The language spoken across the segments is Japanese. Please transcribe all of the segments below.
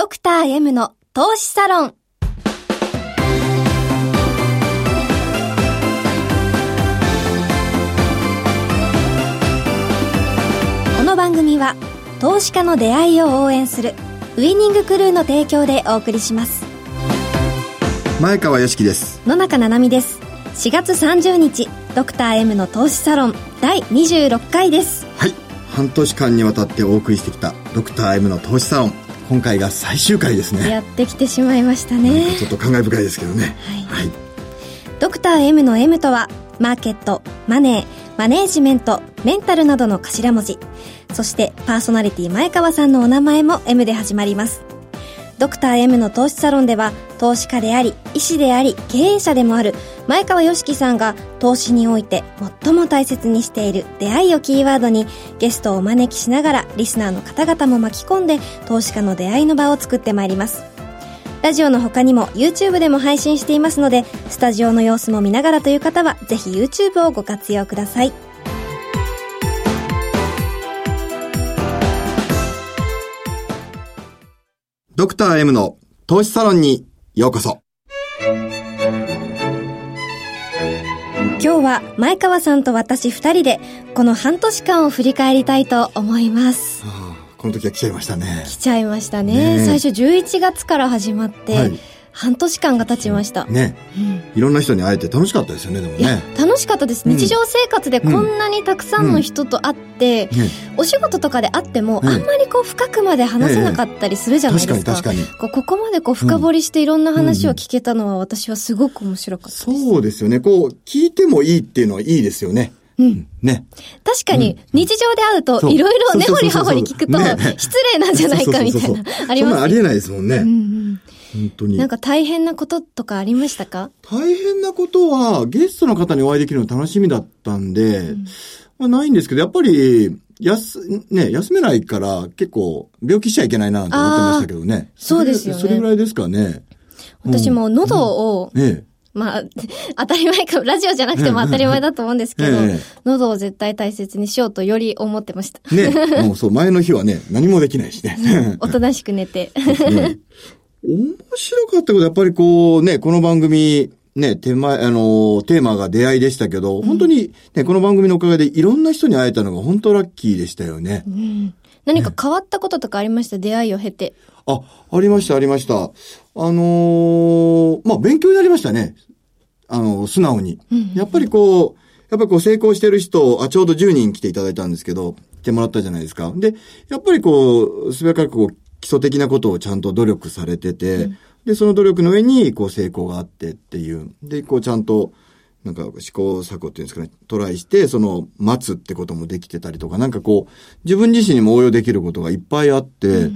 ドクター M の投資サロン。この番組は投資家の出会いを応援するウイニングクルーの提供でお送りします。前川良樹です。野中七海です。4月30日ドクター M の投資サロン。第26回です。はい。半年間にわたってお送りしてきたドクター M の投資サロン今回が最終回ですね。やってきてしまいましたね。ちょっと感慨深いですけどね。はい、はい、ドクター M の M とはマーケットマネーマネージメントメンタルなどの頭文字。そしてパーソナリティ前川さんのお名前も M で始まりますドクター M の投資サロンでは投資家であり医師であり経営者でもある前川良樹さんが投資において最も大切にしている出会いをキーワードにゲストをお招きしながらリスナーの方々も巻き込んで投資家の出会いの場を作ってまいります。ラジオの他にも YouTube でも配信していますのでスタジオの様子も見ながらという方はぜひ YouTube をご活用ください。ドクター M の投資サロンにようこそ。今日は前川さんと私二人でこの半年間を振り返りたいと思います。はあ、この時は来ちゃいましたね。来ちゃいましたね。ね最初11月から始まって、はい半年間が経ちました。ね、うん、いろんな人に会えて楽しかったですよね、でもね。楽しかったです。日常生活でこんなにたくさんの人と会って、うんうん、お仕事とかで会っても、あんまりこう深くまで話せなかったりするじゃないですか。確かに確かに。ここまでこう深掘りしていろんな話を聞けたのは私はすごく面白かったです。そうですよね。こう、聞いてもいいっていうのはいいですよね。うん。ね。確かに、日常で会うと、いろいろ根掘り葉掘り聞くと、失礼なんじゃないかみたいな、ありますありえないですもんね。うんうん本当に。なんか大変なこととかありましたか？大変なことは、ゲストの方にお会いできるの楽しみだったんで、うん、まあないんですけど、やっぱり、休、ね、休めないから結構病気しちゃいけないなと思ってましたけどね。そうですよね。それぐらいですかね。私も喉を、うん、ええまあ、当たり前か、ラジオじゃなくても当たり前だと思うんですけど、ええ、喉を絶対大切にしようとより思ってました。ね、もうそう、前の日はね、何もできないしね。おとなしく寝て。ね、面白かったことはやっぱりこうね、この番組、ね、手前、あの、テーマが出会いでしたけど、本当にね、この番組のおかげでいろんな人に会えたのが本当ラッキーでしたよね。うん、何か変わったこととかありました、ね、出会いを経て。あ、ありました、ありました。あのー、まあ、勉強になりましたね。あの、素直に。やっぱりこう、やっぱりこう成功してる人、あ、ちょうど10人来ていただいたんですけど、来てもらったじゃないですか。で、やっぱりこう、すべからくこう、基礎的なことをちゃんと努力されてて、うん、で、その努力の上に、こう、成功があってっていう。で、こう、ちゃんと、なんか、試行錯誤っていうんですかね、トライして、その、待つってこともできてたりとか、なんかこう、自分自身にも応用できることがいっぱいあって、うん、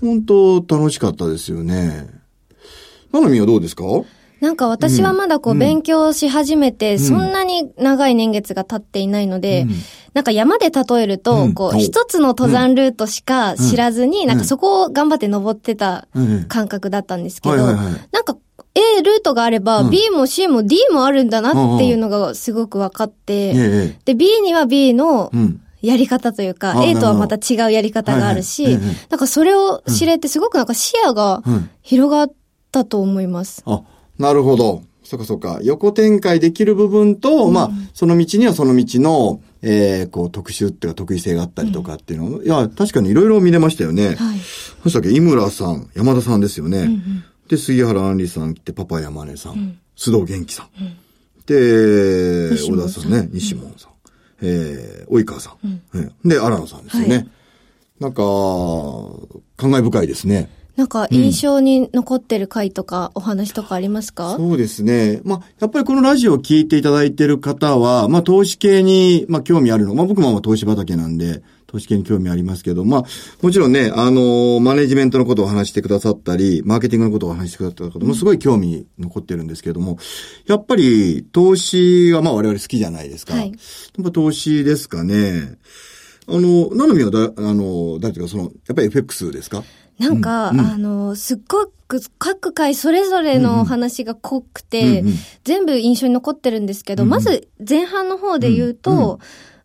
本当楽しかったですよね。ななみはどうですか？なんか私はまだこう勉強し始めて、そんなに長い年月が経っていないので、なんか山で例えると、こう、一つの登山ルートしか知らずに、なんかそこを頑張って登ってた感覚だったんですけど、なんか A ルートがあれば、B も C も D もあるんだなっていうのがすごく分かって、で、B には B の、やり方というか、A とはまた違うやり方があるし、なんかそれを知れてすごくなんか視野が広がったと思います。あ、なるほど。そっかそっか。横展開できる部分と、うん、まあ、その道にはその道の、ええー、こう、特殊っていうか得意性があったりとかっていうの、うん、いや、確かにいろいろ見れましたよね。はい。そしたっけ、井村さん、山田さんですよね。うんうん、で、杉原杏里さん来て、パパ山根さん、うん、須藤元気さん。うん、で、小田さんね、西門さん。えー、及川さん。うん、で、荒野さんですよね。はい、なんか、感慨深いですね。なんか印象に残ってる回とか、お話とかありますか、そうですね。まあ、やっぱりこのラジオを聞いていただいている方は、まあ、投資系に、まあ、興味あるの。まあ、僕も投資畑なんで、投資系に興味ありますけど、まあ、もちろんね、あのマネジメントのことを話してくださったり、マーケティングのことを話してくださったこともすごい興味残ってるんですけども、やっぱり投資はまあ我々好きじゃないですか。はい、やっぱ投資ですかね。あの、なのみはだ、あの、誰ていうか、その、やっぱり FX ですか？なんか、うんうん、あの、すっごく各回それぞれの話が濃くて、うんうん、全部印象に残ってるんですけど、うんうん、まず前半の方で言うと、うんうん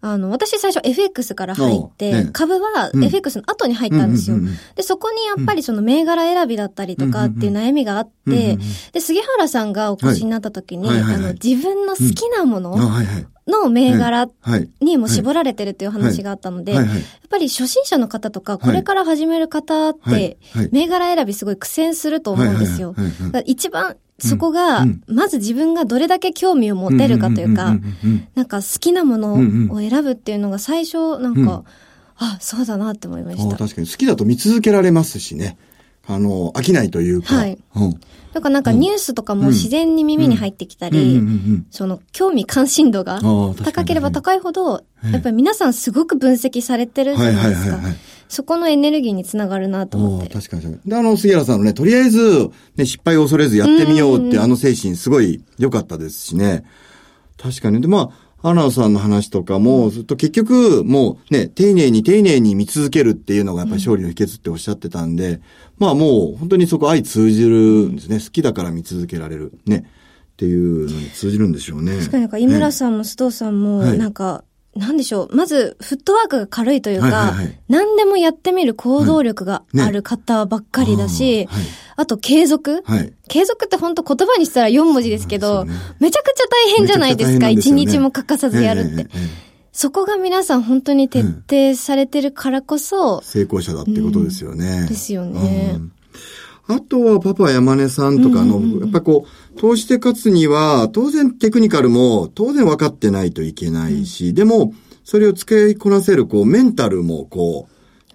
あの、私最初 FX から入って、株はうん。FX の後に入ったんですよ。で、そこにやっぱりその銘柄選びだったりとかっていう悩みがあって、で、杉原さんがお越しになった時に、あの、自分の好きなもあ、の。の銘柄はい。にも絞られてるっていう話があったので。やっぱり初心者の方とか、これから始める方って、銘柄選びすごい苦戦すると思うんですよ。一番そこが、うん。まず自分がどれだけ興味を持てるかというか、なんか好きなものを選ぶっていうのが最初、なんか、うんあ、そうだなって思いまあした。あ確かに。好きだと見続けられますしね。あの、飽きないというか。はい。うん。だからなんかニュースとかも自然に耳に入ってきたり、その興味関心度が高ければ高いほど、ええ。やっぱり皆さんすごく分析されてるじゃないですか。はいはいはいはい。そこのエネルギーにつながるなと思って。確かに。で、あの、杉原さんのね、とりあえず、ね、失敗を恐れずやってみようって、あの精神すごい良かったですしね。確かに。で、まあ、アナウさんの話とかも、ずっと結局、もうね、丁寧に丁寧に見続けるっていうのがやっぱり勝利の秘訣っておっしゃってたんで、まあもう本当にそこ相通じるんですね。好きだから見続けられる。ね。っていうのに通じるんでしょうね。確かになんか井村ねさんも須藤さんも、はいなんか、なんでしょう。まず、フットワークが軽いというか、はいはいはい何でもやってみる行動力がある方ばっかりだし、あーはいあと継続、はい。継続って本当言葉にしたら4文字ですけど、ねめちゃくちゃ大変じゃないですか。すよね日も欠かさずやるって。ええええええそこが皆さん本当に徹底されてるからこそ、成功者だってことですよね。ですよねうんあとはパパ山根さんとかの、やっぱこう、投資で勝つには、当然テクニカルも当然分かってないといけないし、でも、それを使いこなせる、こう、メンタルもこ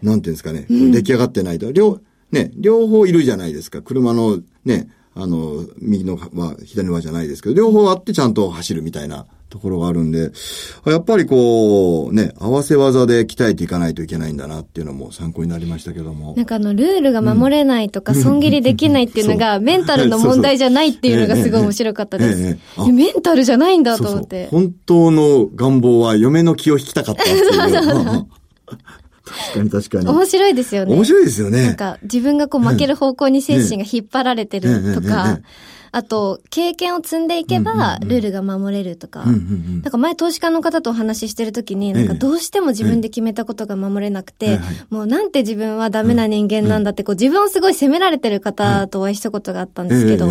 う、なんていうんですかね、出来上がってないと、両、ね、両方いるじゃないですか。車のね、あの、右のは、左の輪じゃないですけど、両方あってちゃんと走るみたいなところがあるんで、やっぱりこう、ね、合わせ技で鍛えていかないといけないんだなっていうのも参考になりましたけどもな。んかあの、ルールが守れないとか、損切りできないっていうのが、そうメンタルの問題じゃないっていうのがすごい面白かったです。えええメンタルじゃないんだとそうそう思って。本当の願望は嫁の気を引きたかったっていう。確かに確かに。面白いですよね。面白いですよね。なんか、自分がこう負ける方向に精神が引っ張られてるとかえ、あと、経験を積んでいけば、ルールが守れるとか。なんか前投資家の方とお話ししてるときに、なんかどうしても自分で決めたことが守れなくてもうなんて自分はダメな人間なんだって、こう自分をすごい責められてる方とお会いしたことがあったんですけど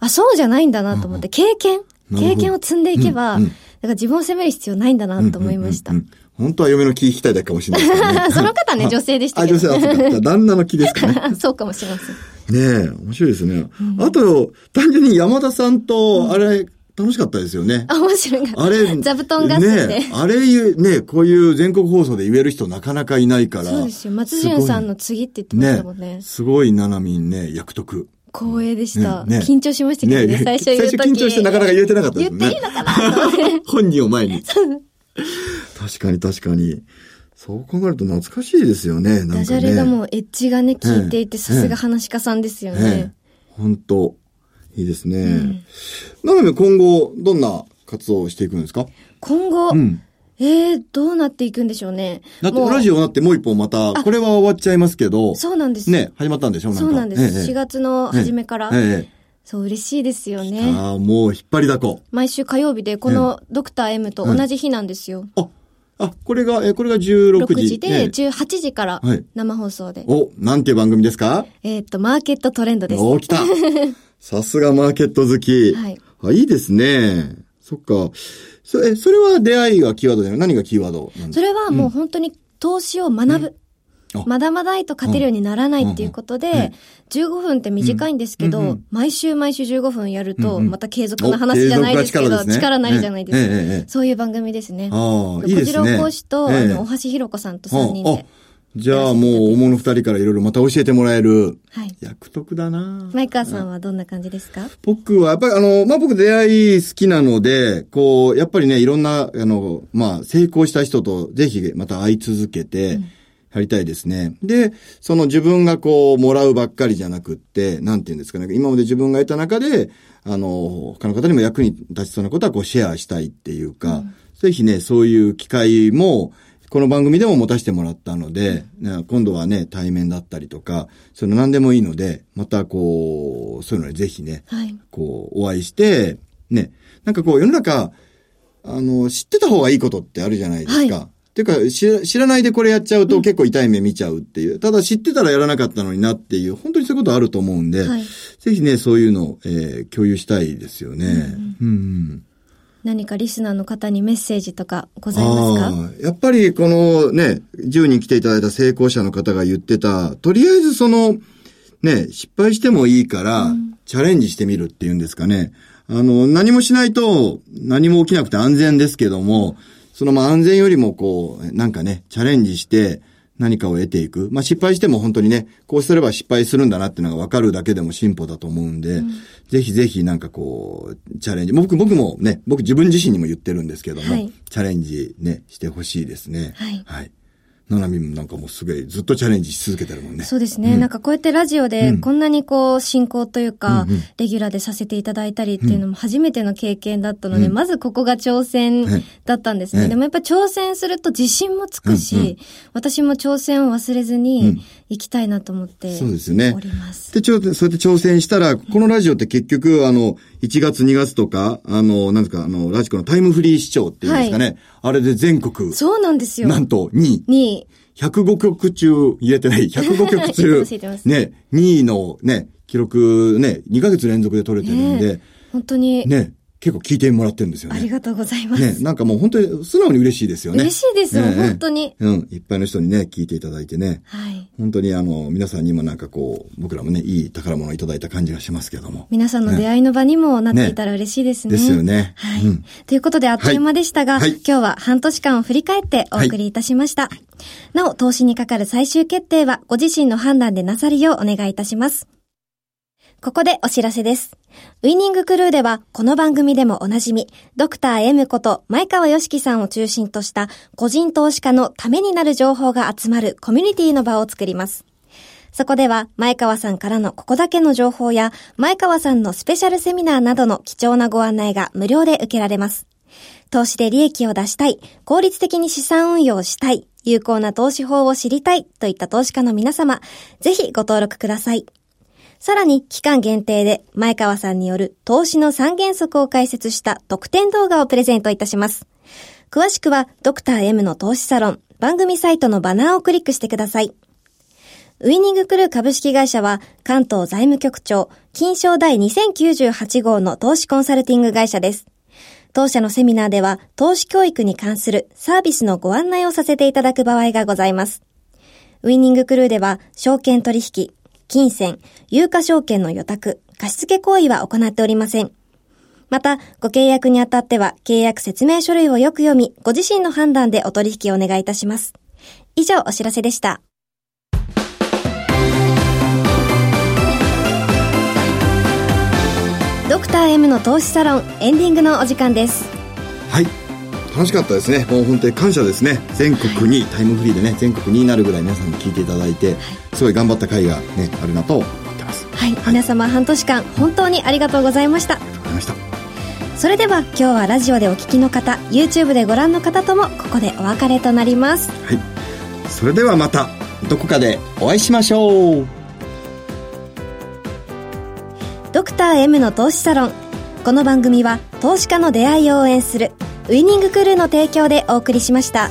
あ、そうじゃないんだなと思って、経験？経験を積んでいけば、うん。から自分を責める必要ないんだなと思いました本当は嫁の気引きたいだけかもしれないですね。その方ね、女性でしたあ、けど。女性、あ、そうか。旦那の気ですかね。そうかもしれません。ねえ、面白いですね。あと、単純に山田さんと、あれ、楽しかったですよね。あ、面白いかった。あれ、座布団合戦でねえあれ言う、ねこういう全国放送で言える人なかなかいないから。そうですよ。松潤さんの次って言ってましたもんね。すごい、ななみんね、役得。光栄でした。ねね緊張しましたけどね、最初言うとき。最初緊張してなかなか言えてなかったですね。言っていいのかな。本人を前に。確かに確かに。そう考えると懐かしいですよね。なんかね。ダジャレがもうエッジがね、効いていて、ええさすが話し家さんですよええね。本当いいですね。なので今後、どんな活動をしていくんですか？今後、うん。えー、どうなっていくんでしょうね。だってラジオなってもう一本また、これは終わっちゃいますけど、そうなんです。ね、始まったんでしょそうなんです。4月月の初めから。ええそう、嬉しいですよええね。ああ、もう引っ張りだこ。毎週火曜日で、このドクター M と同じ日なんですよ。あ、あ、これが、え、これが16 6時。時で、ね18時からはい生放送で。お、なんていう番組ですか？えーっと、マーケットトレンドです。お、来た さすがマーケット好き。はい。あ、いいですね。そっか。そえ、それは出会いがキーワードじゃない何がキーワードそれはもう本当に投資を学ぶ。あまだまだいと勝てるようにならないっていうことで、うんうん15分って短いんですけど、うんうん毎週毎週15分やると、うんうんまた継続の話じゃないですけど、力なりじゃないですか、そういう番組ですね。ああ、いいですね。小次郎講師と、ええあの、大橋ひろ子さんと3人で。じゃあもう、大物二人からいろいろまた教えてもらえる。はい。役得だなマイカーさんはどんな感じですか？僕は、やっぱりあの、まあ、僕出会い好きなので、こう、やっぱりね、いろんな、あの、まあ、成功した人とぜひまた会い続けて、やりたいですね。で、その自分がこう、もらうばっかりじゃなくって、なんて言うんですかね、今まで自分が得た中で、あの、他の方にも役に立ちそうなことはこう、シェアしたいっていうか、ぜひね、そういう機会も、この番組でも持たせてもらったので、ね今度はね、対面だったりとか、それ何でもいいので、またこう、そういうのにぜひね、はい。こう、お会いして、ね、なんかこう、世の中、あの、知ってた方がいいことってあるじゃないですか。はっていうか知、知らないでこれやっちゃうと結構痛い目見ちゃうっていう。ただ知ってたらやらなかったのになっていう、本当にそういうことあると思うんで、はい。ぜひね、そういうのを、えー共有したいですよね。うん、うん何かリスナーの方にメッセージとかございますか？やっぱりこのね、10人来ていただいた成功者の方が言ってた、とりあえずその、ね、失敗してもいいから、チャレンジしてみるっていうんですかね。あの、何もしないと何も起きなくて安全ですけども、そのまあ安全よりもこう、なんかね、チャレンジして何かを得ていく。まあ失敗しても本当にね、こうすれば失敗するんだなっていうのが分かるだけでも進歩だと思うんで、ぜひぜひなんかこう、チャレンジ。僕、僕もね、僕自分自身にも言ってるんですけども、はいチャレンジね、してほしいですね。はいはい。ななみもなんかもうすごいずっとチャレンジし続けてるもんね。そうですね、なんかこうやってラジオでこんなにこう進行というか、うんうん。レギュラーでさせていただいたりっていうのも初めての経験だったので、まずここが挑戦だったんですね。はい。でもやっぱ挑戦すると自信もつくし、うん。うん私も挑戦を忘れずに行きたいなと思ってそうですよね。おります。で、ちょ、そうやって挑戦したら、このラジオって結局、あの、1月2月とか、あの、なんですか、あの、ラジコのタイムフリー視聴っていうんですかね。あれで全国、そうなんですよ。なんと2位。に、105曲中、言えてない、105曲中 ね、2位のね、記録ね、2ヶ月連続で取れてるんで、本当に、ね、結構聞いてもらってるんですよね。ありがとうございます。ね、なんかもう本当に素直に嬉しいですよね。嬉しいですよ、ええ本当に。うん、いっぱいの人にね、聞いていただいてね。はい。本当にあの、皆さんにもなんかこう、僕らもね、いい宝物をいただいた感じがしますけども。皆さんの出会いの場にもなっていたら嬉しいですね。ですよねはい、うんということであっという間でしたが、はいはい今日は半年間を振り返ってお送りいたしました。なお、投資にかかる最終決定はご自身の判断でなさるようお願いいたします。ここでお知らせです。ウィニングクルーでは、この番組でもおなじみ、ドクター M こと前川良樹さんを中心とした個人投資家のためになる情報が集まるコミュニティの場を作ります。そこでは、前川さんからのここだけの情報や、前川さんのスペシャルセミナーなどの貴重なご案内が無料で受けられます。投資で利益を出したい、効率的に資産運用をしたい、有効な投資法を知りたいといった投資家の皆様、ぜひご登録ください。さらに、期間限定で、前川さんによる投資の三原則を解説した特典動画をプレゼントいたします。詳しくは、ドクター M の投資サロン、番組サイトのバナーをクリックしてください。ウィニングクルー株式会社は、関東財務局長、金賞第2098号の投資コンサルティング会社です。当社のセミナーでは、投資教育に関するサービスのご案内をさせていただく場合がございます。ウィニングクルーでは、証券取引、金銭、有価証券の予託、貸付行為は行っておりません。また、ご契約にあたっては、契約説明書類をよく読み、ご自身の判断でお取引をお願いいたします。以上、お知らせでした。ドクター M の投資サロン、エンディングのお時間です。はい。楽しかったですね。もう本当に感謝ですね。全国に、タイムフリーでね、全国になるぐらい皆さんに聞いていただいて、すごい頑張った回がね、あるなと思ってます。ありはい、皆様半年間、本当にありがとうございました。がとうございました。それでは、今日はラジオでお聞きの方、YouTube でご覧の方とも、ここでお別れとなります。はい。それではまた、どこかでお会いしましょう。ドクター M の投資サロン。この番組は投資家の出会いを応援するウイニングクルーの提供でお送りしました。